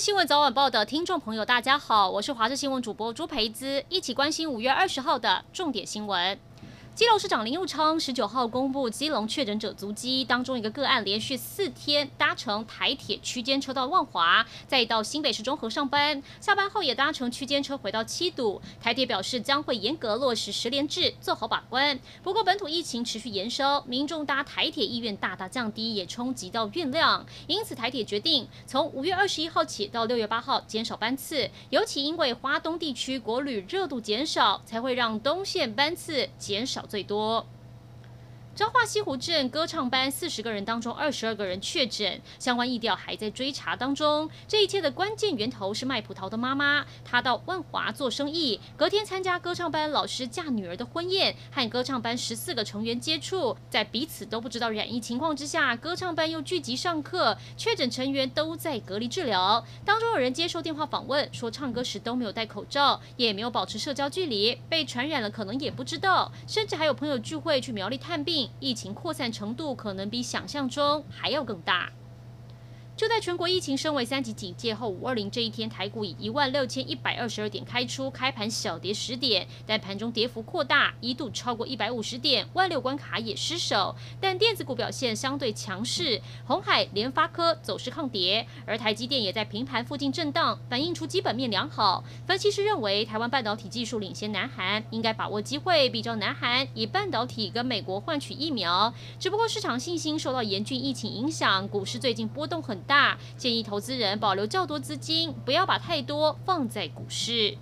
新闻早晚报的听众朋友，大家好，我是华视新闻主播朱培姿，一起关心五月二十号的重点新闻。基隆市长林佑昌十九号公布基隆确诊者足迹，当中一个个案连续四天搭乘台铁区间车到万华，再到新北市中和上班，下班后也搭乘区间车回到七堵。台铁表示将会严格落实十连制，做好把关。不过本土疫情持续延烧，民众搭台铁意愿大大降低，也冲击到运量。因此台铁决定从五月二十一号起到六月八号减少班次，尤其因为花东地区国旅热度减少，才会让东线班次减少。最多。彰化西湖镇歌唱班四十个人当中，二十二个人确诊，相关疫调还在追查当中。这一切的关键源头是卖葡萄的妈妈，她到万华做生意，隔天参加歌唱班老师嫁女儿的婚宴，和歌唱班十四个成员接触，在彼此都不知道染疫情况之下，歌唱班又聚集上课，确诊成员都在隔离治疗。当中有人接受电话访问，说唱歌时都没有戴口罩，也没有保持社交距离，被传染了可能也不知道，甚至还有朋友聚会去苗栗探病。疫情扩散程度可能比想象中还要更大。就在全国疫情升为三级警戒后，五二零这一天，台股以一万六千一百二十二点开出，开盘小跌十点，但盘中跌幅扩大，一度超过一百五十点，万六关卡也失守。但电子股表现相对强势，鸿海、联发科走势抗跌，而台积电也在平盘附近震荡，反映出基本面良好。分析师认为，台湾半导体技术领先南韩，应该把握机会，比照南韩以半导体跟美国换取疫苗。只不过市场信心受到严峻疫情影响，股市最近波动很。大建议投资人保留较多资金，不要把太多放在股市。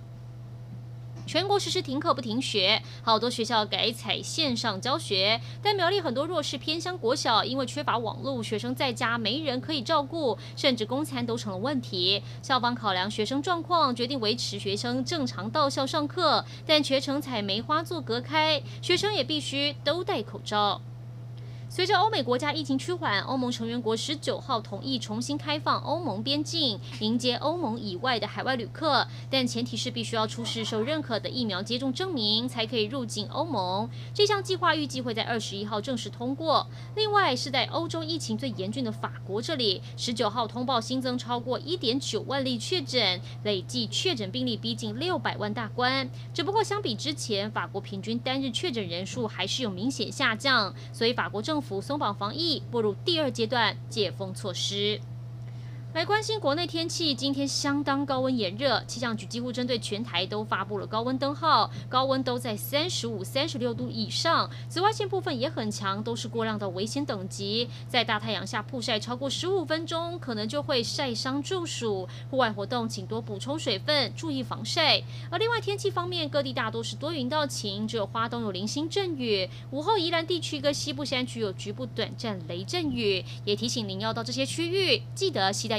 全国实施停课不停学，好多学校改采线上教学，但苗栗很多弱势偏乡国小因为缺乏网络，学生在家没人可以照顾，甚至公餐都成了问题。校方考量学生状况，决定维持学生正常到校上课，但全程采梅花座隔开，学生也必须都戴口罩。随着欧美国家疫情趋缓，欧盟成员国十九号同意重新开放欧盟边境，迎接欧盟以外的海外旅客，但前提是必须要出示受认可的疫苗接种证明，才可以入境欧盟。这项计划预计会在二十一号正式通过。另外，是在欧洲疫情最严峻的法国这里，十九号通报新增超过一点九万例确诊，累计确诊病例逼近六百万大关。只不过相比之前，法国平均单日确诊人数还是有明显下降，所以法国政府。府松绑防疫，步入第二阶段解封措施。来关心国内天气，今天相当高温炎热，气象局几乎针对全台都发布了高温灯号，高温都在三十五、三十六度以上，紫外线部分也很强，都是过量的危险等级。在大太阳下曝晒超过十五分钟，可能就会晒伤中暑。户外活动请多补充水分，注意防晒。而另外天气方面，各地大多是多云到晴，只有花东有零星阵雨。午后宜兰地区跟西部山区有局部短暂雷阵雨，也提醒您要到这些区域，记得携带。